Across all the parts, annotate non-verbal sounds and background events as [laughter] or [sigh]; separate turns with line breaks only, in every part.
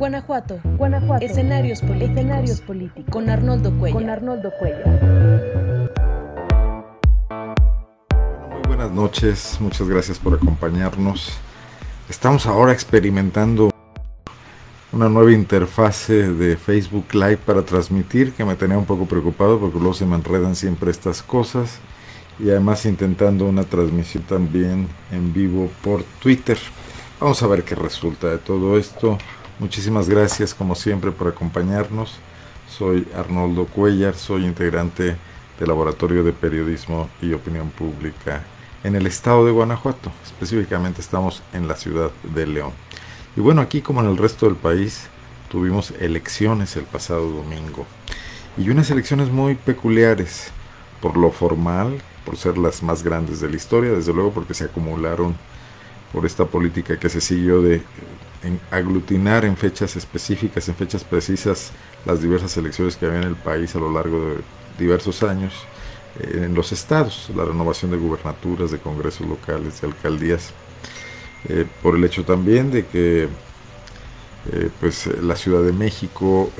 Guanajuato. Guanajuato. Escenarios políticos. Escenarios políticos. Con Arnoldo Cuellar.
Con Arnoldo Cuellar.
Muy buenas noches, muchas gracias por acompañarnos. Estamos ahora experimentando una nueva interfase de Facebook Live para transmitir que me tenía un poco preocupado porque luego se me enredan siempre estas cosas y además intentando una transmisión también en vivo por Twitter. Vamos a ver qué resulta de todo esto. Muchísimas gracias como siempre por acompañarnos. Soy Arnoldo Cuellar, soy integrante del Laboratorio de Periodismo y Opinión Pública en el estado de Guanajuato. Específicamente estamos en la ciudad de León. Y bueno, aquí como en el resto del país tuvimos elecciones el pasado domingo. Y unas elecciones muy peculiares por lo formal, por ser las más grandes de la historia, desde luego porque se acumularon por esta política que se siguió de en aglutinar en fechas específicas, en fechas precisas, las diversas elecciones que había en el país a lo largo de diversos años eh, en los estados, la renovación de gubernaturas, de congresos locales, de alcaldías, eh, por el hecho también de que eh, pues la Ciudad de México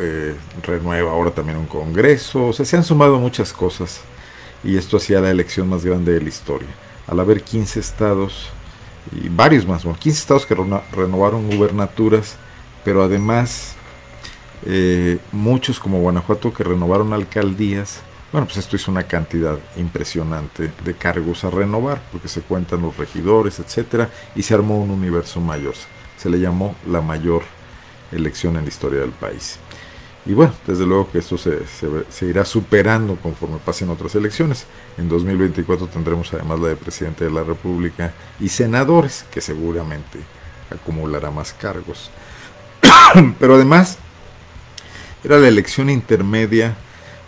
renueva ahora también un congreso, o sea, se han sumado muchas cosas y esto hacía la elección más grande de la historia. Al haber 15 estados, y varios más, bueno, 15 estados que renovaron gubernaturas, pero además eh, muchos como Guanajuato que renovaron alcaldías. Bueno, pues esto hizo una cantidad impresionante de cargos a renovar, porque se cuentan los regidores, etcétera, y se armó un universo mayor. Se le llamó la mayor elección en la historia del país. Y bueno, desde luego que esto se, se, irá superando conforme pasen otras elecciones. En 2024 tendremos además la de presidente de la República y senadores, que seguramente acumulará más cargos. [coughs] Pero además, era la elección intermedia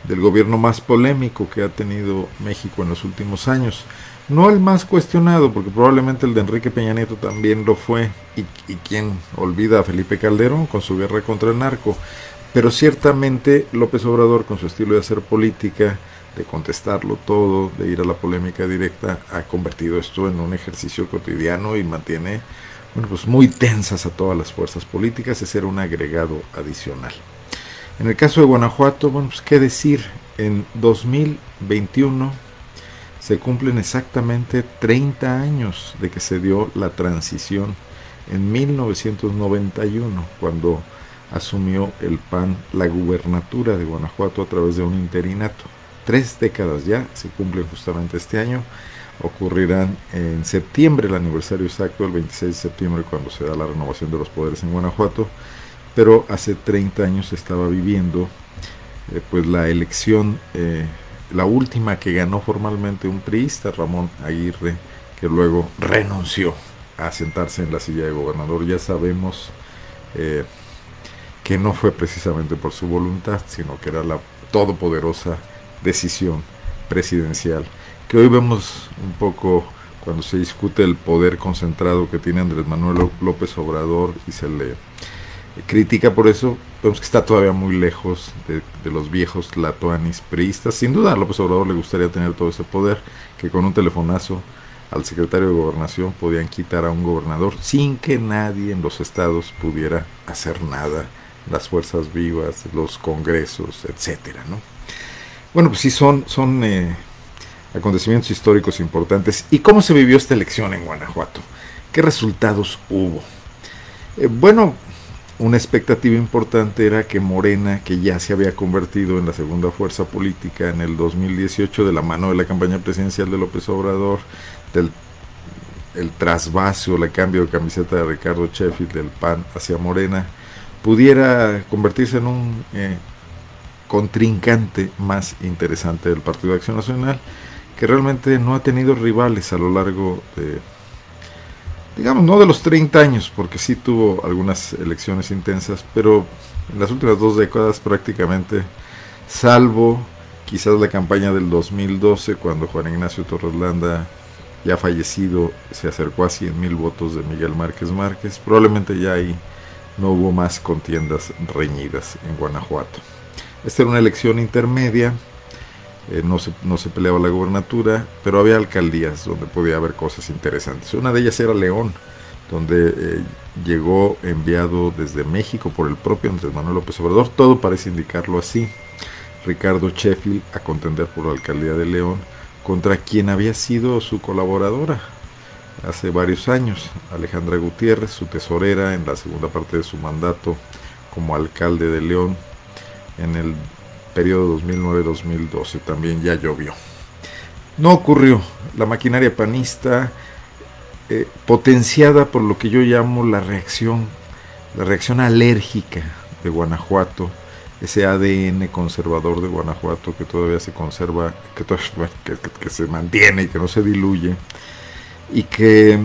del gobierno más polémico que ha tenido México en los últimos años. No el más cuestionado, porque probablemente el de Enrique Peña Nieto también lo fue, y, y quien olvida a Felipe Calderón con su guerra contra el narco. Pero ciertamente López Obrador, con su estilo de hacer política, de contestarlo todo, de ir a la polémica directa, ha convertido esto en un ejercicio cotidiano y mantiene bueno, pues muy tensas a todas las fuerzas políticas, es ser un agregado adicional. En el caso de Guanajuato, bueno, pues qué decir, en 2021 se cumplen exactamente 30 años de que se dio la transición en 1991, cuando asumió el PAN la gubernatura de Guanajuato a través de un interinato. Tres décadas ya, se cumplen justamente este año. Ocurrirán en septiembre, el aniversario exacto, el 26 de septiembre, cuando se da la renovación de los poderes en Guanajuato. Pero hace 30 años estaba viviendo eh, pues la elección, eh, la última que ganó formalmente un priista, Ramón Aguirre, que luego renunció a sentarse en la silla de gobernador. Ya sabemos eh, que no fue precisamente por su voluntad, sino que era la todopoderosa decisión presidencial, que hoy vemos un poco cuando se discute el poder concentrado que tiene Andrés Manuel López Obrador y se le critica por eso, vemos que está todavía muy lejos de, los viejos latuanis priistas. Sin duda a López Obrador le gustaría tener todo ese poder, que con un telefonazo al secretario de gobernación podían quitar a un gobernador sin que nadie en los estados pudiera hacer nada las fuerzas vivas, los congresos, etcétera, ¿no? Bueno, pues sí, son, son eh, acontecimientos históricos importantes. ¿Y cómo se vivió esta elección en Guanajuato? ¿Qué resultados hubo? Eh, bueno, una expectativa importante era que Morena, que ya se había convertido en la segunda fuerza política en el 2018 de la mano de la campaña presidencial de López Obrador, del el trasvase o el cambio de camiseta de Ricardo Sheffield del PAN hacia Morena, pudiera convertirse en un eh, contrincante más interesante del Partido de Acción Nacional, que realmente no ha tenido rivales a lo largo de, digamos, no de los 30 años, porque sí tuvo algunas elecciones intensas, pero en las últimas dos décadas prácticamente, salvo quizás la campaña del 2012, cuando Juan Ignacio Torres Landa, ya fallecido, se acercó a 100 mil votos de Miguel Márquez Márquez, probablemente ya hay no hubo más contiendas reñidas en Guanajuato. Esta era una elección intermedia, eh, no, se, no se peleaba la gobernatura, pero había alcaldías donde podía haber cosas interesantes. Una de ellas era León, donde eh, llegó enviado desde México por el propio Andrés Manuel López Obrador. Todo parece indicarlo así. Ricardo Sheffield a contender por la alcaldía de León contra quien había sido su colaboradora hace varios años, Alejandra Gutiérrez, su tesorera en la segunda parte de su mandato como alcalde de León en el periodo 2009-2012. También ya llovió. No ocurrió. La maquinaria panista, eh, potenciada por lo que yo llamo la reacción, la reacción alérgica de Guanajuato, ese ADN conservador de Guanajuato que todavía se conserva, [laughs] que, que, se mantiene y que no se diluye, y que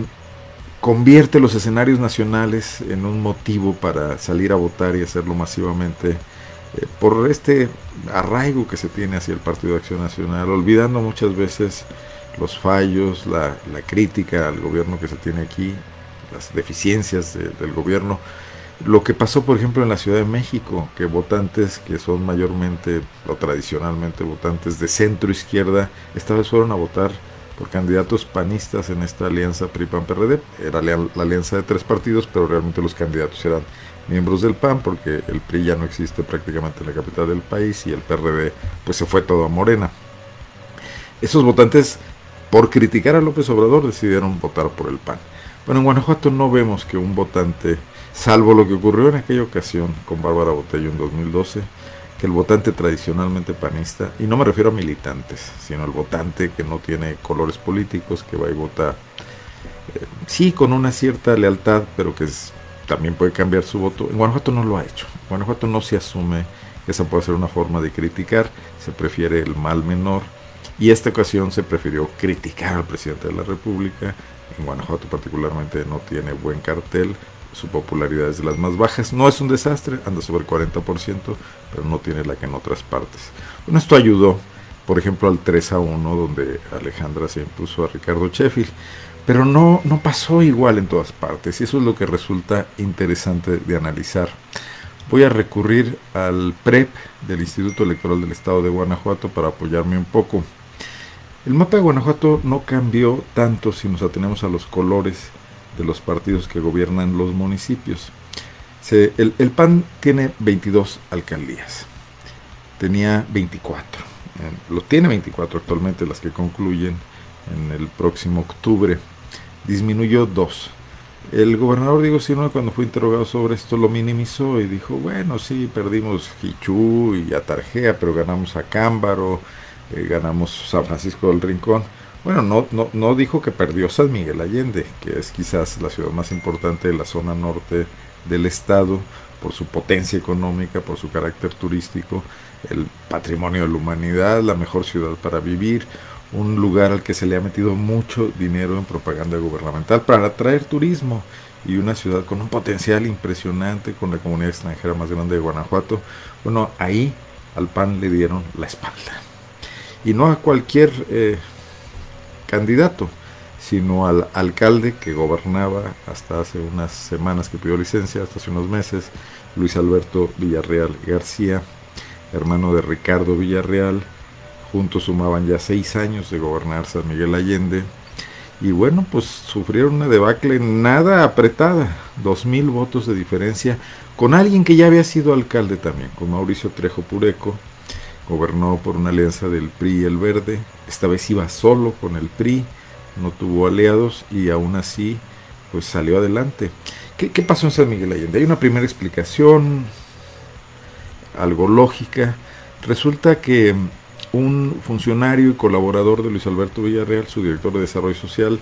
convierte los escenarios nacionales en un motivo para salir a votar y hacerlo masivamente eh, por este arraigo que se tiene hacia el Partido de Acción Nacional, olvidando muchas veces los fallos, la, crítica al gobierno que se tiene aquí, las deficiencias del gobierno, lo que pasó, por ejemplo, en la Ciudad de México, que votantes que son mayormente o tradicionalmente votantes de centro izquierda, esta vez fueron a votar por candidatos panistas en esta alianza PRI-PAN-PRD. Era la, alianza de tres partidos, pero realmente los candidatos eran miembros del PAN, porque el PRI ya no existe prácticamente en la capital del país y el PRD pues se fue todo a Morena. Esos votantes, por criticar a López Obrador, decidieron votar por el PAN. Bueno, en Guanajuato no vemos que un votante salvo lo que ocurrió en aquella ocasión con Bárbara Botello en 2012, que el votante tradicionalmente panista, y no me refiero a militantes, sino al votante que no tiene colores políticos, que va y vota, eh, sí, con una cierta lealtad, pero que también puede cambiar su voto. En Guanajuato no lo ha hecho. En Guanajuato no se asume esa puede ser una forma de criticar, se prefiere el mal menor, y esta ocasión se prefirió criticar al presidente de la República. En Guanajuato particularmente no tiene buen cartel, su popularidad es de las más bajas. No es un desastre, anda sobre el 40%, pero no tiene la que en otras partes. Bueno, esto ayudó, por ejemplo, al 3 a 1, donde Alejandra se impuso a Ricardo Sheffield. Pero no, no pasó igual en todas partes, y eso es lo que resulta interesante de analizar. Voy a recurrir al PREP del Instituto Electoral del Estado de Guanajuato para apoyarme un poco. El mapa de Guanajuato no cambió tanto si nos atenemos a los colores de los partidos que gobiernan los municipios. el, PAN tiene 22 alcaldías, tenía 24, lo tiene 24 actualmente las que concluyen en el próximo octubre, disminuyó dos. El gobernador Diego Sinue cuando fue interrogado sobre esto lo minimizó y dijo, bueno, sí, perdimos Hichú y Atarjea, pero ganamos a Cámbaro, eh, ganamos San Francisco del Rincón. Bueno, no, no, no dijo que perdió San Miguel Allende, que es quizás la ciudad más importante de la zona norte del estado, por su potencia económica, por su carácter turístico, el patrimonio de la humanidad, la mejor ciudad para vivir, un lugar al que se le ha metido mucho dinero en propaganda gubernamental para atraer turismo y una ciudad con un potencial impresionante, con la comunidad extranjera más grande de Guanajuato. Bueno, ahí al PAN le dieron la espalda. Y no a cualquier eh, candidato, sino al alcalde que gobernaba hasta hace unas semanas que pidió licencia, hasta hace unos meses, Luis Alberto Villarreal García, hermano de Ricardo Villarreal. Juntos sumaban ya seis años de gobernar San Miguel Allende. Y bueno, pues sufrieron una debacle nada apretada, dos mil votos de diferencia, con alguien que ya había sido alcalde también, con Mauricio Trejo Pureco, gobernó por una alianza del PRI y el Verde, esta vez iba solo con el PRI, no tuvo aliados y aún así pues salió adelante. ¿Qué, pasó en San Miguel Allende? Hay una primera explicación, algo lógica. Resulta que un funcionario y colaborador de Luis Alberto Villarreal, su director de Desarrollo Social,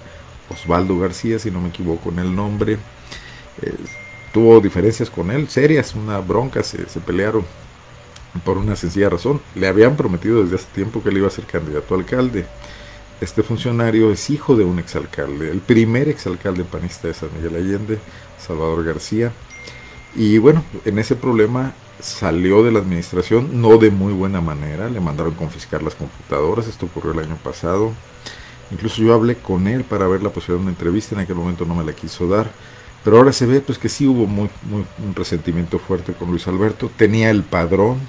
Osvaldo García, si no me equivoco en el nombre, eh, tuvo diferencias con él, serias, una bronca, se, se pelearon por una sencilla razón. Le habían prometido desde hace tiempo que él iba a ser candidato a alcalde. Este funcionario es hijo de un exalcalde, el primer exalcalde panista de San Miguel Allende, Salvador García. Y bueno, en ese problema salió de la administración, no de muy buena manera, le mandaron confiscar las computadoras, esto ocurrió el año pasado. Incluso yo hablé con él para ver la posibilidad de una entrevista, en aquel momento no me la quiso dar. Pero ahora se ve pues que sí hubo muy, muy, un resentimiento fuerte con Luis Alberto. Tenía el padrón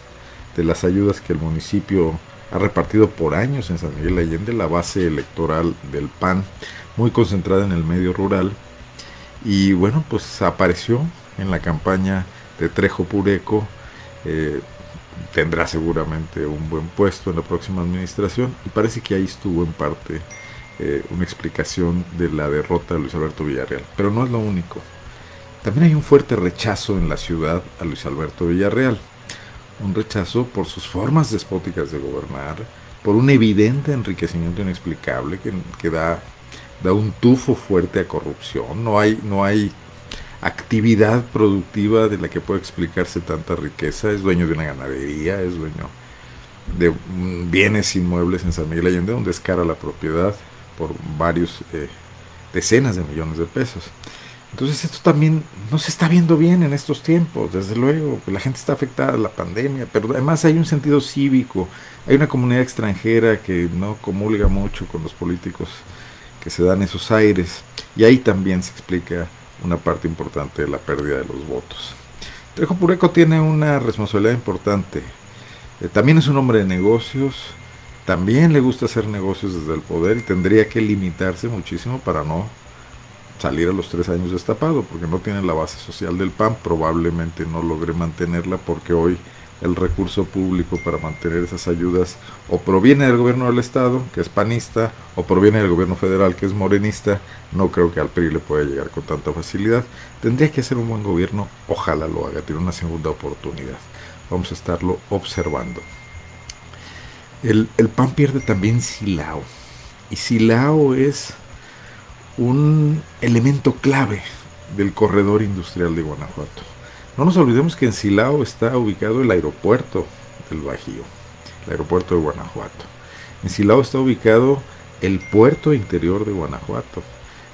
de las ayudas que el municipio ha repartido por años en San Miguel Allende, la base electoral del PAN, muy concentrada en el medio rural. Y bueno, pues apareció en la campaña de Trejo Pureco. Eh, tendrá seguramente un buen puesto en la próxima administración y parece que ahí estuvo en parte eh, una explicación de la derrota de Luis Alberto Villarreal. Pero no es lo único. También hay un fuerte rechazo en la ciudad a Luis Alberto Villarreal. Un rechazo por sus formas despóticas de gobernar, por un evidente enriquecimiento inexplicable que, que da, da un tufo fuerte a corrupción. No hay, no hay actividad productiva de la que puede explicarse tanta riqueza. Es dueño de una ganadería, es dueño de bienes inmuebles en San Miguel Allende, donde escara la propiedad por varios eh, decenas de millones de pesos. Entonces esto también no se está viendo bien en estos tiempos, desde luego, la gente está afectada a la pandemia, pero además hay un sentido cívico, hay una comunidad extranjera que no comulga mucho con los políticos que se dan esos aires, y ahí también se explica una parte importante de la pérdida de los votos. Trejo Pureco tiene una responsabilidad importante. Eh, también es un hombre de negocios, también le gusta hacer negocios desde el poder y tendría que limitarse muchísimo para no salir a los tres años destapado, porque no tiene la base social del PAN, probablemente no logre mantenerla porque hoy el recurso público para mantener esas ayudas o proviene del gobierno del estado, que es panista, o proviene del gobierno federal, que es morenista, no creo que al PRI le pueda llegar con tanta facilidad. Tendría que ser un buen gobierno, ojalá lo haga, tiene una segunda oportunidad. Vamos a estarlo observando. El, el PAN pierde también Silao, y Silao es un elemento clave del corredor industrial de Guanajuato no nos olvidemos que en Silao está ubicado el aeropuerto del Bajío, el aeropuerto de Guanajuato. En Silao está ubicado el puerto interior de Guanajuato,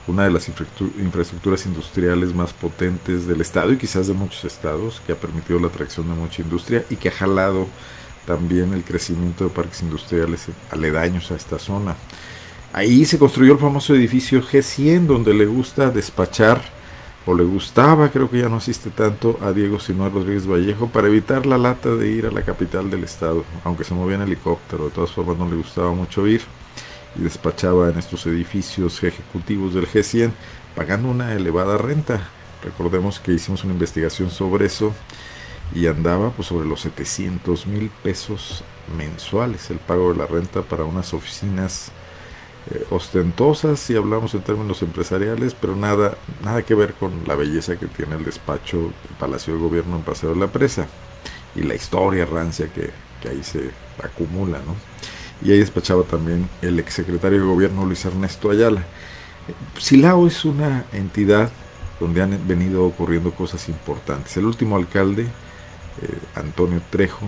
una de las infraestructuras industriales más potentes del estado y quizás de muchos estados, que ha permitido la atracción de mucha industria y que ha jalado también el crecimiento de parques industriales aledaños a esta zona. Ahí se construyó el famoso edificio G100, donde le gusta despachar o le gustaba, creo que ya no asiste tanto, a Diego Sinue Rodríguez Vallejo para evitar la lata de ir a la capital del estado, aunque se movía en helicóptero, de todas formas no le gustaba mucho ir y despachaba en estos edificios ejecutivos del G100 pagando una elevada renta. Recordemos que hicimos una investigación sobre eso y andaba pues sobre los 700 mil pesos mensuales el pago de la renta para unas oficinas eh, ostentosas si hablamos en términos empresariales, pero nada, nada que ver con la belleza que tiene el despacho del Palacio de Gobierno en Paseo de la Presa y la historia rancia que, que ahí se acumula, ¿no? Y ahí despachaba también el exsecretario de Gobierno Luis Ernesto Ayala. Silao es una entidad donde han venido ocurriendo cosas importantes. El último alcalde, eh, Antonio Trejo,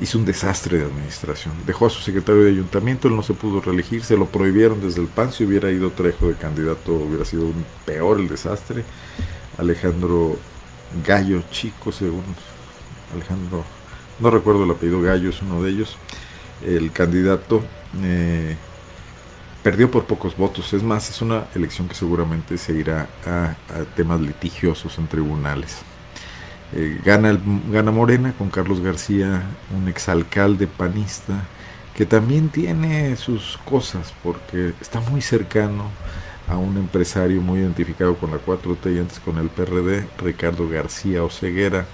hizo un desastre de administración. Dejó a su secretario de ayuntamiento, él no se pudo reelegir, se lo prohibieron desde el PAN. Si hubiera ido Trejo de candidato, hubiera sido un peor el desastre. Alejandro Gallo Chico, según Alejandro, no recuerdo el apellido Gallo, es uno de ellos. El candidato eh, perdió por pocos votos. Es más, es una elección que seguramente se irá a temas litigiosos en tribunales. Eh, gana, gana Morena con Carlos García, un exalcalde panista, que también tiene sus cosas, porque está muy cercano a un empresario muy identificado con la 4T y antes con el PRD, Ricardo García Oceguera,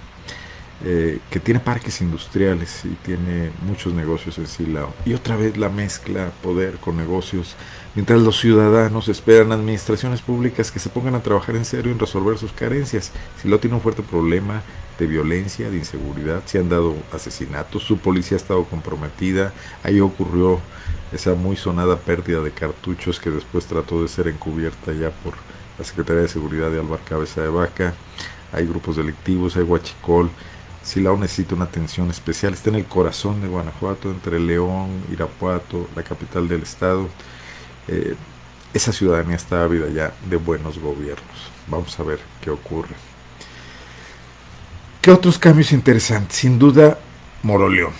eh, que tiene parques industriales y tiene muchos negocios en Silao. Y otra vez la mezcla poder con negocios, mientras los ciudadanos esperan administraciones públicas que se pongan a trabajar en serio en resolver sus carencias. Silao tiene un fuerte problema de violencia, de inseguridad, se han dado asesinatos, su policía ha estado comprometida, ahí ocurrió esa muy sonada pérdida de cartuchos que después trató de ser encubierta ya por la Secretaría de Seguridad de Álvaro Cabeza de Vaca, hay grupos delictivos, hay huachicol, Silao necesita una atención especial. Está en el corazón de Guanajuato, entre León, Irapuato, la capital del estado. Eh, esa ciudadanía está ávida ya de buenos gobiernos. Vamos a ver qué ocurre. ¿Qué otros cambios interesantes? Sin duda, Moroleón,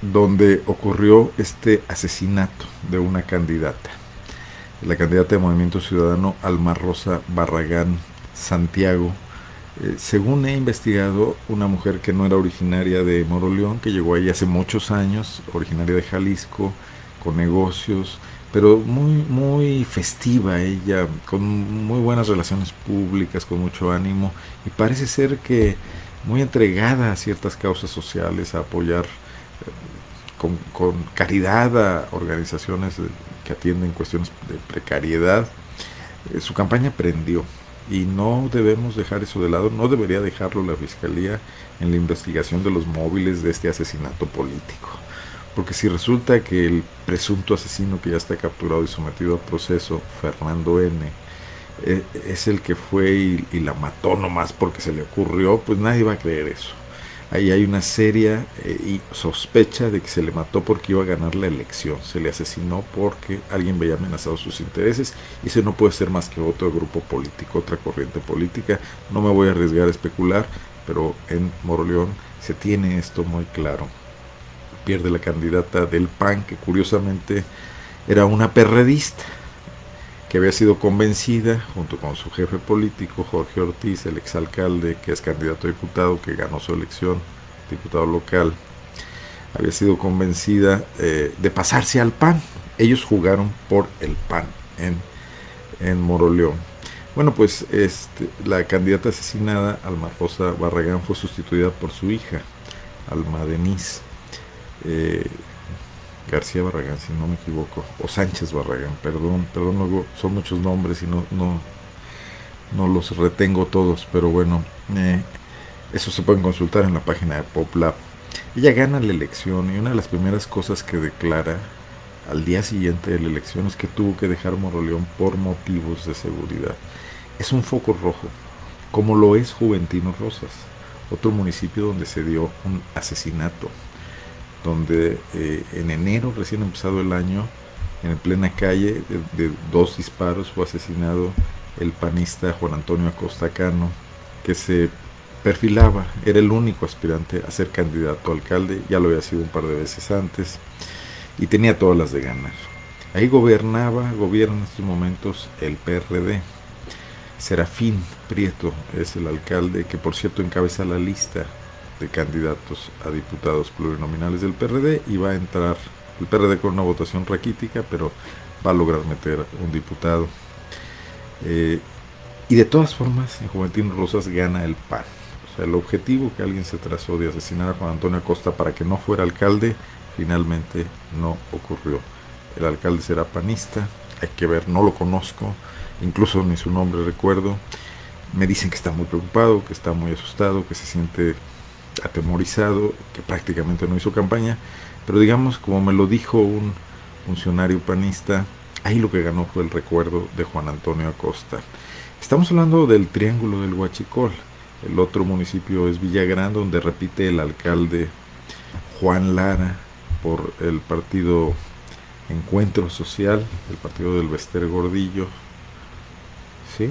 donde ocurrió este asesinato de una candidata. La candidata de Movimiento Ciudadano, Alma Rosa Barragán Santiago, eh, según he investigado, una mujer que no era originaria de Moroleón, que llegó ahí hace muchos años, originaria de Jalisco, con negocios, pero muy, muy festiva ella, con muy buenas relaciones públicas, con mucho ánimo, y parece ser que muy entregada a ciertas causas sociales, a apoyar eh, con, caridad a organizaciones que atienden cuestiones de precariedad. Eh, su campaña prendió y no debemos dejar eso de lado, no debería dejarlo la Fiscalía en la investigación de los móviles de este asesinato político. Porque si resulta que el presunto asesino que ya está capturado y sometido a proceso, Fernando N., eh, es el que fue y, la mató nomás porque se le ocurrió, pues nadie va a creer eso. Ahí hay una seria eh, sospecha de que se le mató porque iba a ganar la elección, se le asesinó porque alguien veía amenazados sus intereses y ese no puede ser más que otro grupo político, otra corriente política. No me voy a arriesgar a especular, pero en Moroleón se tiene esto muy claro. Pierde la candidata del PAN, que curiosamente era una perredista, que había sido convencida, junto con su jefe político, Jorge Ortiz, el exalcalde, que es candidato a diputado, que ganó su elección, diputado local, había sido convencida eh, de pasarse al PAN. Ellos jugaron por el PAN en, en Moroleón. Bueno, pues este, la candidata asesinada, Alma Rosa Barragán, fue sustituida por su hija, Alma Denise eh, García Barragán, si no me equivoco, o Sánchez Barragán, perdón, perdón, luego son muchos nombres y no, no, no los retengo todos, pero bueno, eh, eso se pueden consultar en la página de PopLab. Ella gana la elección y una de las primeras cosas que declara al día siguiente de la elección es que tuvo que dejar Moroleón por motivos de seguridad es un foco rojo, como lo es Juventino Rosas, otro municipio donde se dio un asesinato, donde eh, en enero, recién empezado el año, en plena calle de, dos disparos fue asesinado el panista Juan Antonio Acosta Cano, que se perfilaba, era el único aspirante a ser candidato a alcalde, ya lo había sido un par de veces antes, y tenía todas las de ganar. Ahí gobernaba, gobierna en estos momentos el PRD. Serafín Prieto es el alcalde que por cierto encabeza la lista de candidatos a diputados plurinominales del PRD y va a entrar el PRD con una votación raquítica, pero va a lograr meter un diputado. Eh, y de todas formas, en Juventín Rosas gana el PAN. O sea, el objetivo que alguien se trazó de asesinar a Juan Antonio Acosta para que no fuera alcalde, finalmente no ocurrió. El alcalde será panista, hay que ver, no lo conozco, incluso ni su nombre recuerdo. Me dicen que está muy preocupado, que está muy asustado, que se siente atemorizado, que prácticamente no hizo campaña, pero digamos, como me lo dijo un funcionario panista, ahí lo que ganó fue el recuerdo de Juan Antonio Acosta. Estamos hablando del Triángulo del Huachicol. El otro municipio es Villagrán, donde repite el alcalde Juan Lara por el partido Encuentro Social, el partido del Bester Gordillo, ¿sí?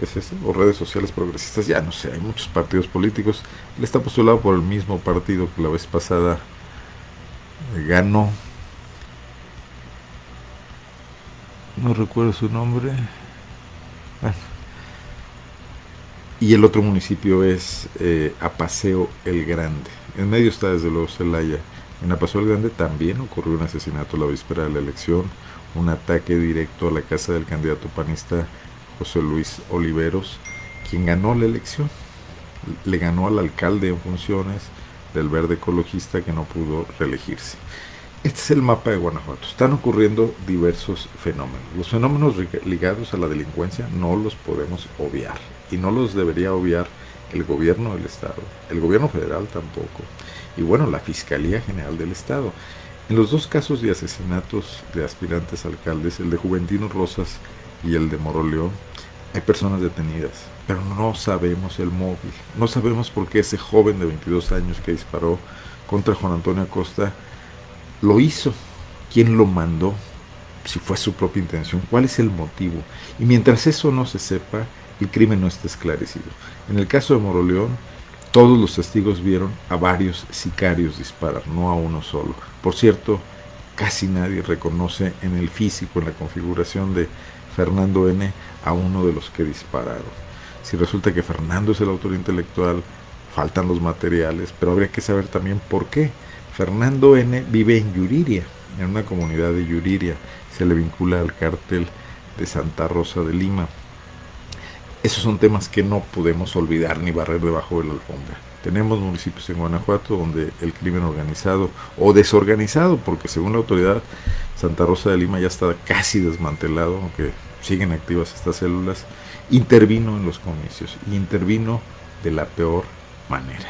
¿Es ese? O redes sociales progresistas, ya no sé, hay muchos partidos políticos. Él está postulado por el mismo partido que la vez pasada eh, ganó. No recuerdo su nombre. Y el otro municipio es eh, Apaseo el Grande. En medio está desde luego Celaya. En Apaseo el Grande también ocurrió un asesinato la víspera de la elección, un ataque directo a la casa del candidato panista José Luis Oliveros, quien ganó la elección. Le ganó al alcalde en funciones del verde ecologista que no pudo reelegirse. Este es el mapa de Guanajuato. Están ocurriendo diversos fenómenos. Los fenómenos ligados a la delincuencia no los podemos obviar y no los debería obviar el gobierno del Estado, el gobierno federal tampoco, y bueno, la Fiscalía General del Estado. En los dos casos de asesinatos de aspirantes alcaldes, el de Juventino Rosas y el de Moroleón, hay personas detenidas, pero no sabemos el móvil. No sabemos por qué ese joven de 22 años que disparó contra Juan Antonio Acosta lo hizo. ¿Quién lo mandó? Si fue su propia intención. ¿Cuál es el motivo? Y mientras eso no se sepa, el crimen no está esclarecido. En el caso de Moroleón, todos los testigos vieron a varios sicarios disparar, no a uno solo. Por cierto, casi nadie reconoce en el físico, en la configuración de Fernando N a uno de los que dispararon. Si resulta que Fernando es el autor intelectual, faltan los materiales, pero habría que saber también por qué. Fernando N vive en Yuriria, en una comunidad de Yuriria, se le vincula al cártel de Santa Rosa de Lima. Esos son temas que no podemos olvidar ni barrer debajo de la alfombra. Tenemos municipios en Guanajuato donde el crimen organizado o desorganizado, porque según la autoridad Santa Rosa de Lima ya está casi desmantelado, aunque siguen activas estas células, intervino en los comicios y intervino de la peor manera.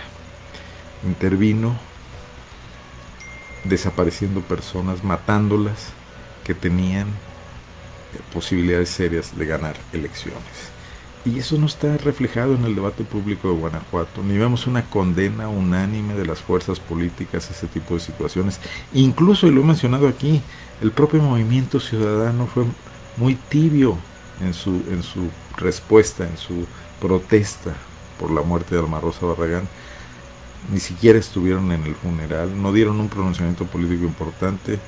Intervino desapareciendo personas, matándolas que tenían posibilidades serias de ganar elecciones. Y eso no está reflejado en el debate público de Guanajuato, ni vemos una condena unánime de las fuerzas políticas a ese tipo de situaciones. Incluso, y lo he mencionado aquí, el propio movimiento ciudadano fue muy tibio en su, en su respuesta, en su protesta por la muerte de Alma Rosa Barragán. Ni siquiera estuvieron en el funeral, no dieron un pronunciamiento político importante,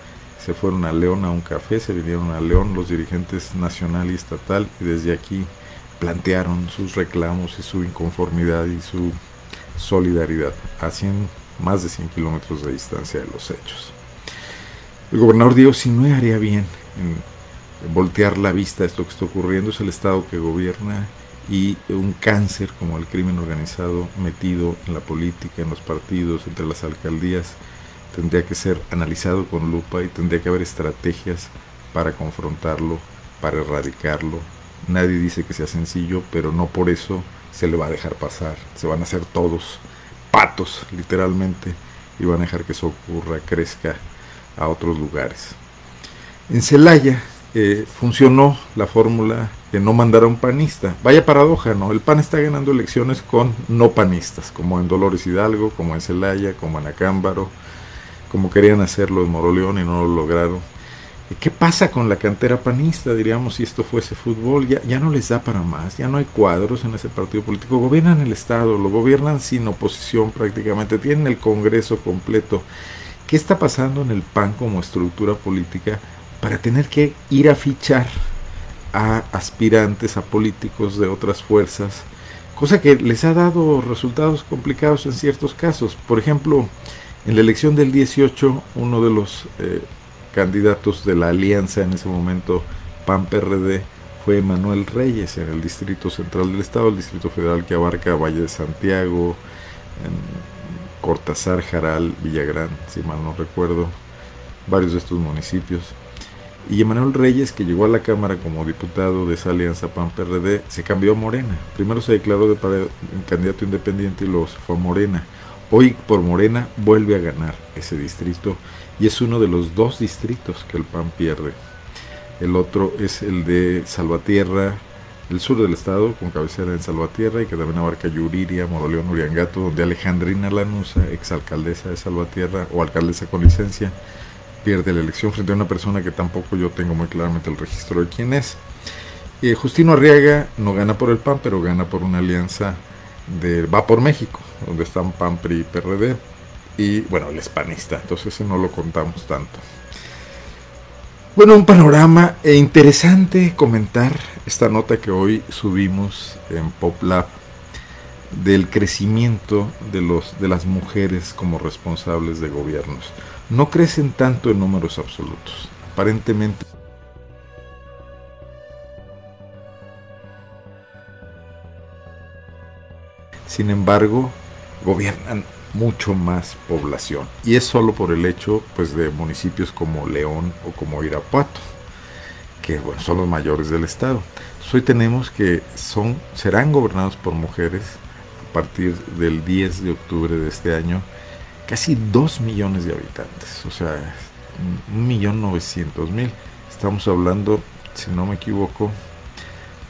se fueron a León a un café, se vinieron a León los dirigentes nacional y estatal y desde aquí plantearon sus reclamos y su inconformidad y su solidaridad a 100, más de 100 kilómetros de distancia de los hechos. El gobernador dijo, si no haría bien en voltear la vista a esto que está ocurriendo, es el Estado que gobierna y un cáncer como el crimen organizado metido en la política, en los partidos, entre las alcaldías, tendría que ser analizado con lupa y tendría que haber estrategias para confrontarlo, para erradicarlo, Nadie dice que sea sencillo, pero no por eso se le va a dejar pasar. Se van a hacer todos patos, literalmente, y van a dejar que eso ocurra, crezca a otros lugares. En Celaya eh, funcionó la fórmula de no mandar a un panista. Vaya paradoja, ¿no? El PAN está ganando elecciones con no panistas, como en Dolores Hidalgo, como en Celaya, como en Acámbaro, como querían hacerlo en Moroleón y no lo lograron. ¿Qué pasa con la cantera panista, diríamos, si esto fuese fútbol? Ya, ya no les da para más, ya no hay cuadros en ese partido político. Gobiernan el Estado, lo gobiernan sin oposición prácticamente, tienen el Congreso completo. ¿Qué está pasando en el PAN como estructura política para tener que ir a fichar a aspirantes, a políticos de otras fuerzas? Cosa que les ha dado resultados complicados en ciertos casos. Por ejemplo, en la elección del 18, uno de los... Eh, candidatos de la alianza en ese momento PAN-PRD fue Manuel Reyes en el Distrito Central del Estado, el Distrito Federal que abarca Valle de Santiago, Cortázar, Jaral, Villagrán, si mal no recuerdo, varios de estos municipios. Y Emanuel Reyes, que llegó a la Cámara como diputado de esa alianza PAN-PRD, se cambió a Morena. Primero se declaró de candidato independiente y luego se fue a Morena. Hoy por Morena vuelve a ganar ese distrito y es uno de los dos distritos que el PAN pierde. El otro es el de Salvatierra, el sur del estado, con cabecera en Salvatierra y que también abarca Yuriria, Moroleón, Uriangato, donde Alejandrina Lanusa, exalcaldesa de Salvatierra o alcaldesa con licencia, pierde la elección frente a una persona que tampoco yo tengo muy claramente el registro de quién es. Justino Arriaga no gana por el PAN, pero gana por una alianza de Va por México, donde están PAN, PRI y PRD. Y bueno, el hispanista, entonces ese no lo contamos tanto. Bueno, un panorama e interesante comentar esta nota que hoy subimos en PopLab del crecimiento de, los, de las mujeres como responsables de gobiernos. No crecen tanto en números absolutos. Aparentemente Sin embargo, gobiernan mucho más población. Y es solo por el hecho pues, de municipios como León o como Irapuato, que bueno, son los mayores del estado. hoy tenemos que son, serán gobernados por mujeres a partir del 10 de octubre de este año, casi 2 millones de habitantes, o sea, un millón novecientos mil. Estamos hablando, si no me equivoco,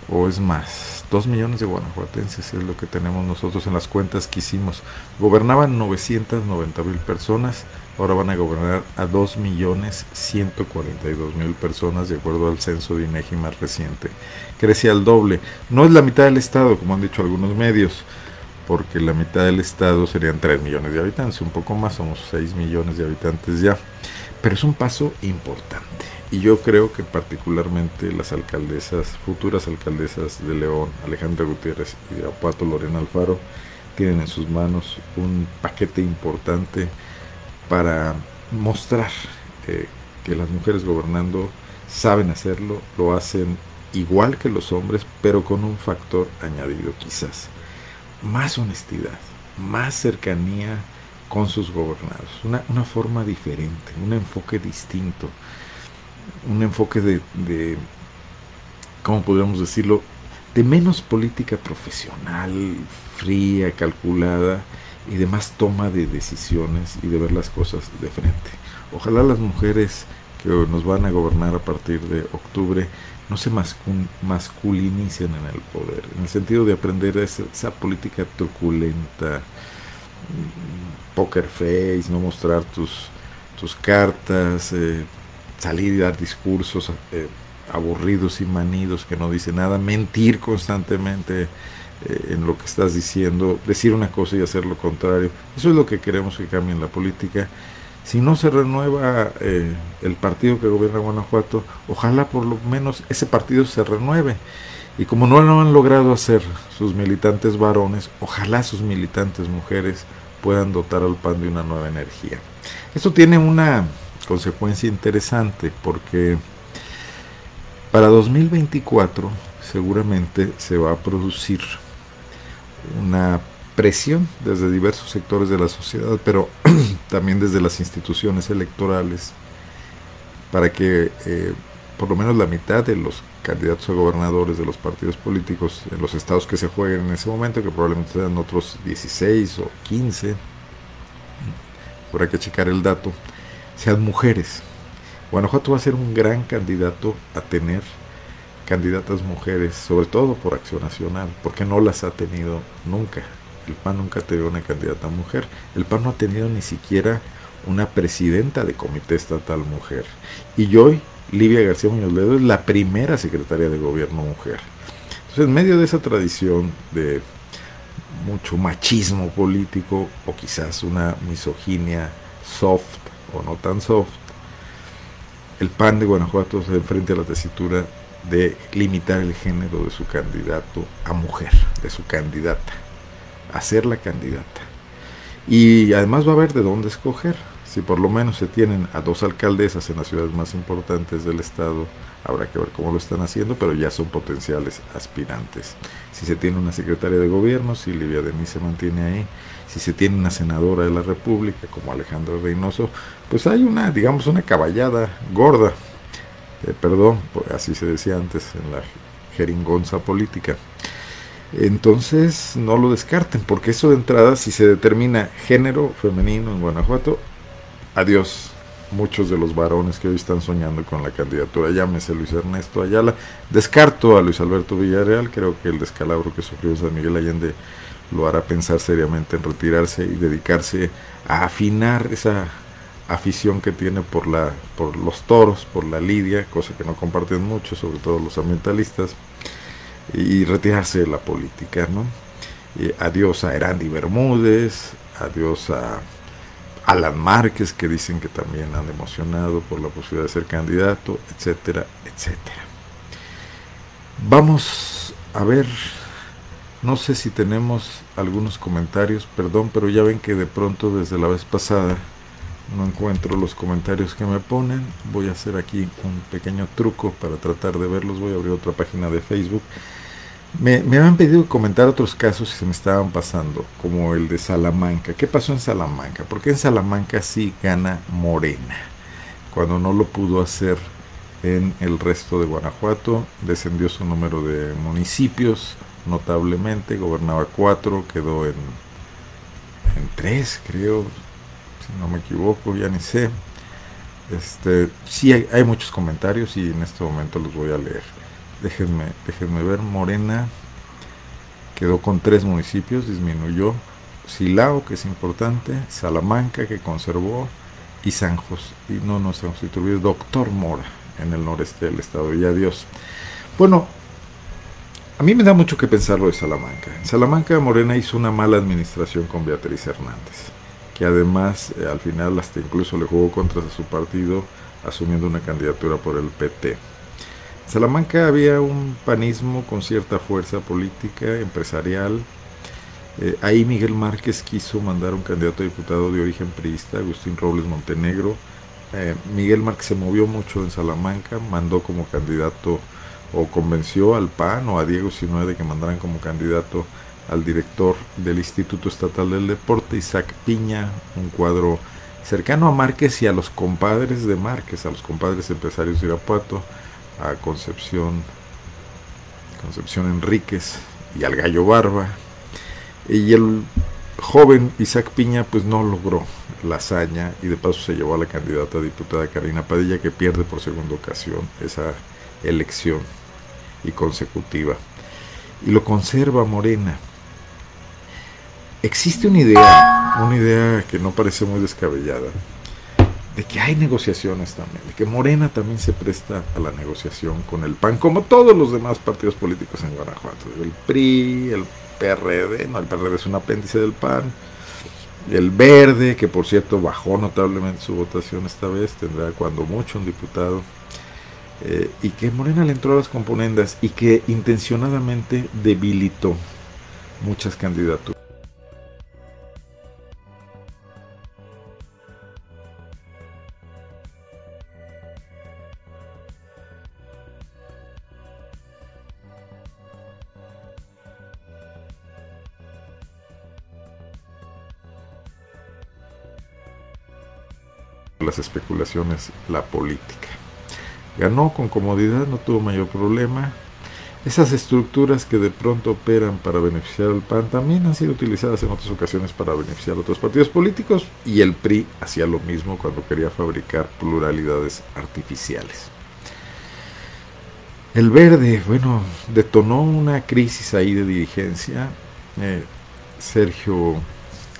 o es más, 2 millones de guanajuatenses es lo que tenemos nosotros en las cuentas que hicimos. Gobernaban 990 mil personas, ahora van a gobernar a 2 millones 142 mil personas de acuerdo al censo de INEGI más reciente. Crece al doble. No es la mitad del estado, como han dicho algunos medios, porque la mitad del estado serían 3 millones de habitantes, un poco más, somos 6 millones de habitantes ya. Pero es un paso importante. Y yo creo que particularmente las alcaldesas, futuras alcaldesas de León, Alejandra Gutiérrez y de Apuato Lorena Alfaro, tienen en sus manos un paquete importante para mostrar eh, que las mujeres gobernando saben hacerlo, lo hacen igual que los hombres, pero con un factor añadido quizás. Más honestidad, más cercanía con sus gobernados, una, una forma diferente, un enfoque distinto, un enfoque de, de, ¿cómo podríamos decirlo? De menos política profesional, fría, calculada y de más toma de decisiones y de ver las cosas de frente. Ojalá las mujeres que nos van a gobernar a partir de octubre no se masculinicen en el poder, en el sentido de aprender esa, esa política truculenta, mm, poker face, no mostrar tus, tus cartas, eh, salir y dar discursos eh, aburridos y manidos que no dicen nada, mentir constantemente eh, en lo que estás diciendo, decir una cosa y hacer lo contrario. Eso es lo que queremos que cambie en la política si no se renueva eh, el partido que gobierna Guanajuato, ojalá por lo menos ese partido se renueve. Y como no lo han logrado hacer sus militantes varones, ojalá sus militantes mujeres puedan dotar al PAN de una nueva energía. Esto tiene una consecuencia interesante porque para 2024 seguramente se va a producir una presión desde diversos sectores de la sociedad, pero [clears throat] también desde las instituciones electorales, para que eh, por lo menos la mitad de los candidatos a gobernadores de los partidos políticos en los estados que se jueguen en ese momento, que probablemente sean otros 16 o 15, habrá que checar el dato, sean mujeres. Guanajuato va a ser un gran candidato a tener candidatas mujeres, sobre todo por acción nacional, porque no las ha tenido nunca. El PAN nunca ha tenido una candidata mujer. El PAN no ha tenido ni siquiera una presidenta de comité estatal mujer. Y hoy, Livia García Muñoz Ledo es la primera secretaria de gobierno mujer. Entonces, en medio de esa tradición de mucho machismo político o quizás una misoginia soft o no tan soft, el PAN de Guanajuato se enfrenta a la tesitura de limitar el género de su candidato a mujer, de su candidata a ser la candidata. Y además va a haber de dónde escoger. Si por lo menos se tienen a dos alcaldesas en las ciudades más importantes del estado, habrá que ver cómo lo están haciendo, pero ya son potenciales aspirantes. Si se tiene una secretaria de gobierno, si Livia Denis se mantiene ahí, si se tiene una senadora de la República como Alejandro Reynoso, pues hay una, digamos, una caballada gorda, eh, perdón, así se decía antes en la jeringonza política. Entonces no lo descarten, porque eso de entrada, si se determina género femenino en Guanajuato, adiós muchos de los varones que hoy están soñando con la candidatura. Llámese Luis Ernesto Ayala. Descarto a Luis Alberto Villarreal. Creo que el descalabro que sufrió San Miguel Allende lo hará pensar seriamente en retirarse y dedicarse a afinar esa afición que tiene por, la, por los toros, por la lidia, cosa que no comparten mucho, sobre todo los ambientalistas y retirarse de la política, ¿no? adiós a Erandi Bermúdez, adiós a Alan Márquez, que dicen que también han emocionado por la posibilidad de ser candidato, etcétera, etcétera. Vamos a ver, no sé si tenemos algunos comentarios, perdón, pero ya ven que de pronto desde la vez pasada no encuentro los comentarios que me ponen. Voy a hacer aquí un pequeño truco para tratar de verlos. Voy a abrir otra página de Facebook. Me, me han pedido comentar otros casos que se me estaban pasando, como el de Salamanca. ¿Qué pasó en Salamanca? Porque en Salamanca sí gana Morena, cuando no lo pudo hacer en el resto de Guanajuato. Descendió su número de municipios notablemente, gobernaba cuatro, quedó en, en tres, creo, si no me equivoco, ya ni sé. Este, sí hay, hay, muchos comentarios y en este momento los voy a leer. Déjenme, déjenme ver, Morena quedó con tres municipios, disminuyó. Silao, que es importante, Salamanca, que conservó, y San José, y no, no San José Doctor Mora, en el noreste del estado, y adiós. Bueno, a mí me da mucho que pensar lo de Salamanca. En Salamanca Morena hizo una mala administración con Beatriz Hernández que además eh, al final hasta incluso le jugó contra su partido asumiendo una candidatura por el PT. Salamanca había un panismo con cierta fuerza política, empresarial. Eh, ahí Miguel Márquez quiso mandar un candidato a diputado de origen priista, Agustín Robles Montenegro, eh, Miguel Márquez se movió mucho en Salamanca, mandó como candidato o convenció al PAN o a Diego Sinue de que mandaran como candidato al director del Instituto Estatal del Deporte, Isaac Piña, un cuadro cercano a Márquez y a los compadres de Márquez, a los compadres empresarios de Irapuato, a Concepción, Concepción Enríquez y al Gallo Barba. Y el joven Isaac Piña pues no logró la hazaña y de paso se llevó a la candidata diputada Karina Padilla que pierde por segunda ocasión esa elección y consecutiva. Y lo conserva Morena. Existe una idea, una idea que no parece muy descabellada, de que hay negociaciones también, de que Morena también se presta a la negociación con el PAN, como todos los demás partidos políticos en Guanajuato, el PRI, el PRD, no, el PRD es un apéndice del PAN, el Verde, que por cierto bajó notablemente su votación esta vez, tendrá cuando mucho un diputado, eh, y que Morena le entró a las componendas y que intencionadamente debilitó muchas candidaturas. Las especulaciones la política. Ganó con comodidad, no tuvo mayor problema. Esas estructuras que de pronto operan para beneficiar al PAN también han sido utilizadas en otras ocasiones para beneficiar a otros partidos políticos y el PRI hacía lo mismo cuando quería fabricar pluralidades artificiales. El verde, bueno, detonó una crisis ahí de dirigencia. Eh, Sergio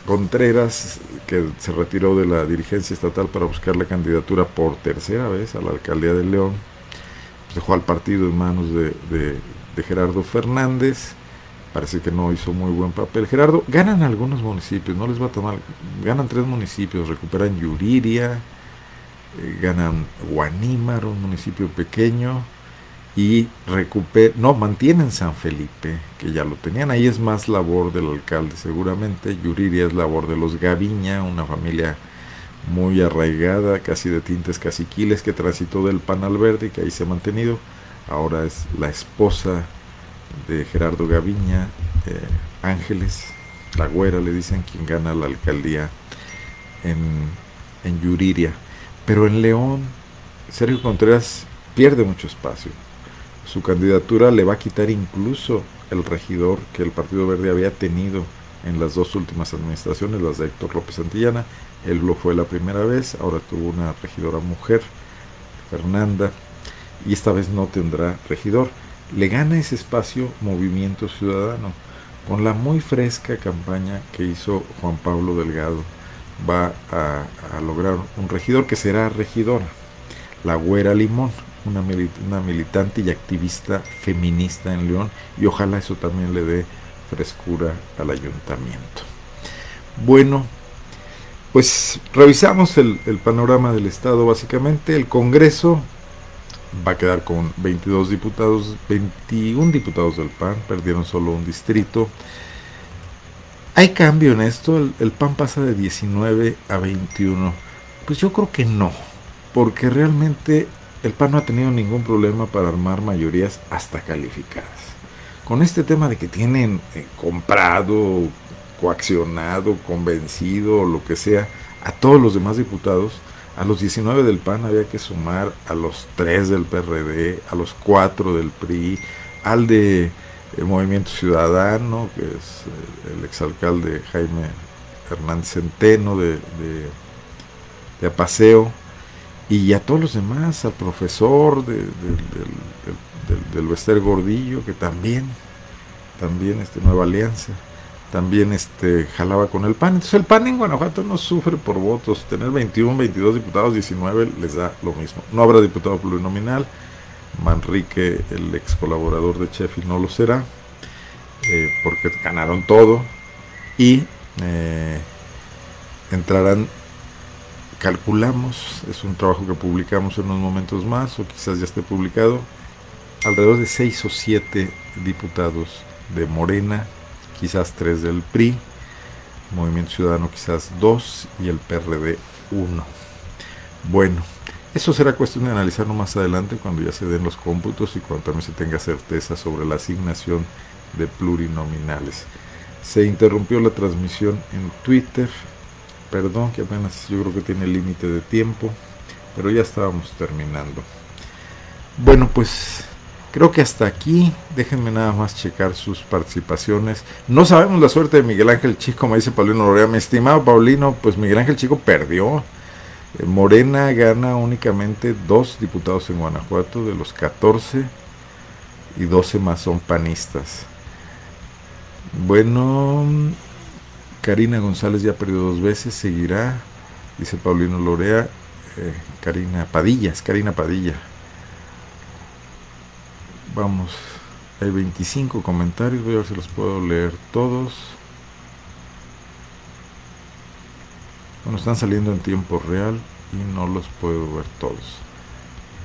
Contreras, que se retiró de la dirigencia estatal para buscar la candidatura por tercera vez a la alcaldía de León, pues dejó al partido en manos de, Gerardo Fernández. Parece que no hizo muy buen papel. Gerardo, ganan algunos municipios, no les va a tomar. Ganan tres municipios, recuperan Yuriria, eh, ganan Guanímar, un municipio pequeño, y recuper no, mantienen San Felipe, que ya lo tenían, ahí es más labor del alcalde seguramente, Yuriria es labor de los Gaviña, una familia muy arraigada, casi de tintes caciquiles, que transitó del pan al verde y que ahí se ha mantenido, ahora es la esposa de Gerardo Gaviña, eh, Ángeles, la güera le dicen, quien gana la alcaldía en, en Yuriria, pero en León, Sergio Contreras pierde mucho espacio su candidatura le va a quitar incluso el regidor que el Partido Verde había tenido en las dos últimas administraciones, las de Héctor López Santillana. Él lo fue la primera vez, ahora tuvo una regidora mujer, Fernanda, y esta vez no tendrá regidor. Le gana ese espacio Movimiento Ciudadano, con la muy fresca campaña que hizo Juan Pablo Delgado. Va a, a lograr un regidor que será regidora, la Güera Limón, una, militante y activista feminista en León y ojalá eso también le dé frescura al ayuntamiento. Bueno, pues revisamos el, panorama del Estado básicamente. El Congreso va a quedar con 22 diputados, 21 diputados del PAN, perdieron solo un distrito. ¿Hay cambio en esto? El, el, PAN pasa de 19 a 21. Pues yo creo que no, porque realmente el PAN no ha tenido ningún problema para armar mayorías hasta calificadas. Con este tema de que tienen eh, comprado, coaccionado, convencido, lo que sea, a todos los demás diputados, a los 19 del PAN había que sumar a los 3 del PRD, a los 4 del PRI, al de eh, Movimiento Ciudadano, que es eh, el exalcalde Jaime Hernández Centeno de, de Apaseo, y a todos los demás, al profesor de, del Bester Gordillo, que también, también este, Nueva Alianza, también este, jalaba con el PAN. Entonces el PAN en Guanajuato no sufre por votos, tener 21, 22 diputados, 19 les da lo mismo. No habrá diputado plurinominal, Manrique, el ex colaborador de Sheffield, no lo será, eh, porque ganaron todo y eh, entrarán calculamos, es un trabajo que publicamos en unos momentos más, o quizás ya esté publicado, alrededor de 6 o 7 diputados de Morena, quizás 3 del PRI, Movimiento Ciudadano quizás 2 y el PRD 1. Bueno, eso será cuestión de analizarlo más adelante cuando ya se den los cómputos y cuando también se tenga certeza sobre la asignación de plurinominales. Se interrumpió la transmisión en Twitter. Perdón que apenas yo creo que tiene límite de tiempo, pero ya estábamos terminando. Bueno, pues creo que hasta aquí. Déjenme nada más checar sus participaciones. No sabemos la suerte de Miguel Ángel Chico, como dice Paulino Lorea. Mi estimado Paulino, pues Miguel Ángel Chico perdió. Eh, Morena gana únicamente dos diputados en Guanajuato de los 14 y 12 más son panistas. Bueno, Karina González ya perdió dos veces, seguirá, dice Paulino Lorea. Eh, Karina Padilla, es Karina Padilla. Vamos, hay 25 comentarios, voy a ver si los puedo leer todos. Bueno, están saliendo en tiempo real y no los puedo ver todos.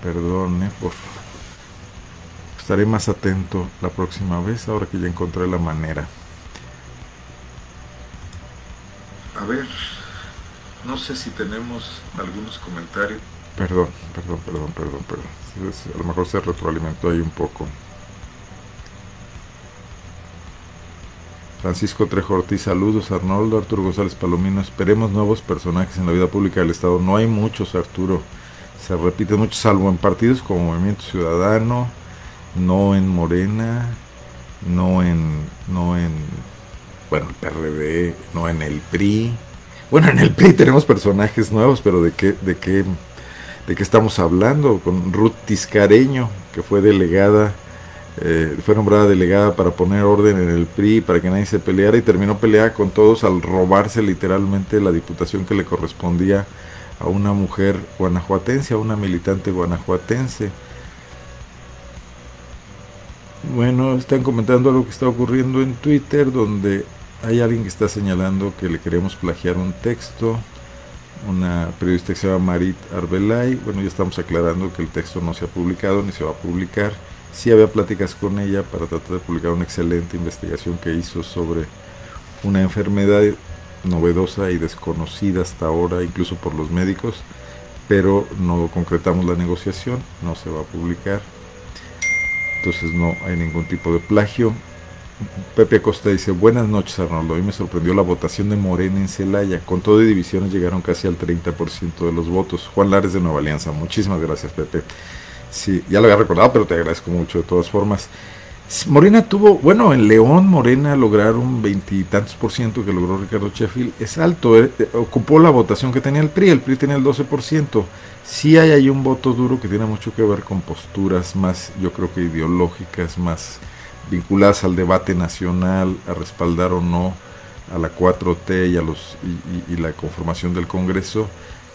Perdone por... Estaré más atento la próxima vez, ahora que ya encontré la manera. A ver, no sé si tenemos algunos comentarios. Perdón, perdón, perdón, perdón, perdón. A lo mejor se retroalimentó ahí un poco. Francisco Trejo Ortiz, saludos. Arnoldo, Arturo González Palomino, esperemos nuevos personajes en la vida pública del Estado. No hay muchos, Arturo. Se repite mucho, salvo en partidos como Movimiento Ciudadano, no en Morena, no en, no en, bueno, el PRD, no en el PRI. Bueno, en el PRI tenemos personajes nuevos, pero ¿de qué, de qué, de qué estamos hablando? Con Ruth Tiscareño, que fue delegada eh, fue nombrada delegada para poner orden en el PRI, para que nadie se peleara y terminó peleada con todos al robarse literalmente la diputación que le correspondía a una mujer guanajuatense, a una militante guanajuatense. Bueno, están comentando algo que está ocurriendo en Twitter, donde hay alguien que está señalando que le queremos plagiar un texto. Una periodista que se llama Marit Arbelay. Bueno, ya estamos aclarando que el texto no se ha publicado ni se va a publicar sí había pláticas con ella para tratar de publicar una excelente investigación que hizo sobre una enfermedad novedosa y desconocida hasta ahora, incluso por los médicos, pero no concretamos la negociación, no se va a publicar, entonces no hay ningún tipo de plagio. Pepe Costa dice, buenas noches Arnoldo, hoy me sorprendió la votación de Morena en Celaya, con todo y divisiones llegaron casi al 30% de los votos. Juan Lares de Nueva Alianza, muchísimas gracias Pepe. Sí, ya lo había recordado, pero te agradezco mucho de todas formas. Morena tuvo, bueno, en León Morena lograr un veintitantos por ciento que logró Ricardo Sheffield es alto, eh, eh, ocupó la votación que tenía el PRI, el PRI tenía el 12 por ciento. Sí hay ahí un voto duro que tiene mucho que ver con posturas más, yo creo que ideológicas, más vinculadas al debate nacional, a respaldar o no a la 4T y a los y la conformación del Congreso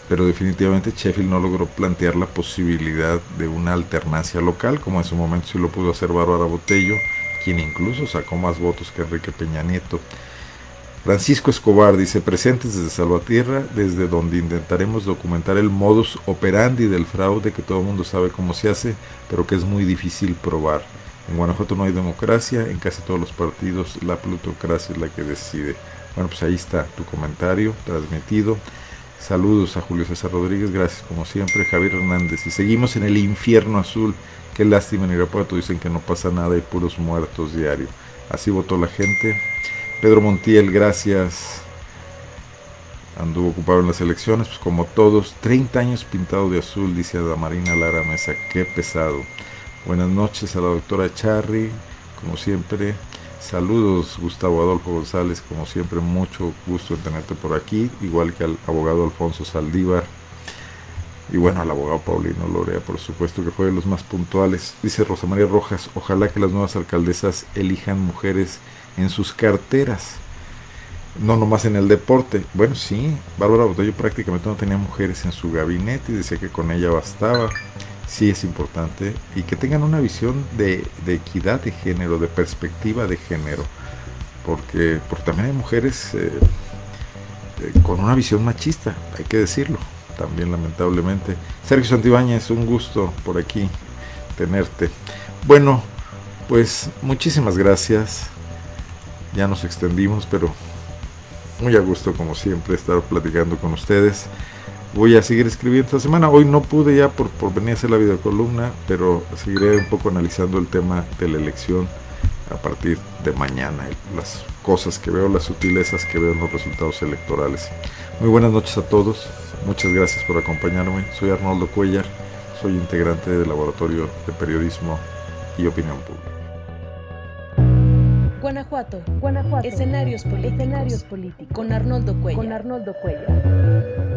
pero definitivamente Sheffield no logró plantear la posibilidad de una alternancia local, como en su momento sí lo pudo hacer Bárbara Botello, quien incluso sacó más votos que Enrique Peña Nieto. Francisco Escobar dice, presentes desde Salvatierra, desde donde intentaremos documentar el modus operandi del fraude que todo el mundo sabe cómo se hace, pero que es muy difícil probar. En Guanajuato no hay democracia, en casi todos los partidos la plutocracia es la que decide. Bueno, pues ahí está tu comentario transmitido. Saludos a Julio César Rodríguez, gracias como siempre, Javier Hernández. Y seguimos en el infierno azul. Qué lástima en Irapuato, dicen que no pasa nada, hay puros muertos diario. Así votó la gente. Pedro Montiel, gracias. Anduvo ocupado en las elecciones, pues como todos, 30 años pintado de azul, dice Adamarina Lara Mesa, qué pesado. Buenas noches a la doctora Charry, como siempre. Saludos Gustavo Adolfo González, como siempre mucho gusto en tenerte por aquí, igual que al abogado Alfonso Saldívar y bueno, al abogado Paulino Lorea, por supuesto que fue de los más puntuales. Dice Rosa María Rojas, ojalá que las nuevas alcaldesas elijan mujeres en sus carteras, no nomás en el deporte. Bueno, sí, Bárbara Botello prácticamente no tenía mujeres en su gabinete y decía que con ella bastaba sí es importante y que tengan una visión de, equidad de género, de perspectiva de género, porque, porque también hay mujeres eh, eh, con una visión machista, hay que decirlo, también lamentablemente. Sergio Santibáñez, un gusto por aquí tenerte. Bueno, pues muchísimas gracias, ya nos extendimos, pero muy a gusto como siempre estar platicando con ustedes. Voy a seguir escribiendo esta semana. Hoy no pude ya por, por venir a hacer la videocolumna, pero seguiré un poco analizando el tema de la elección a partir de mañana, las cosas que veo, las sutilezas que veo en los resultados electorales. Muy buenas noches a todos, muchas gracias por acompañarme. Soy Arnoldo Cuellar, soy integrante del Laboratorio de Periodismo y Opinión Pública.
Guanajuato, Guanajuato. Escenarios políticos. Escenarios políticos. Con Arnoldo Cuellar.
Con Arnoldo Cuellar.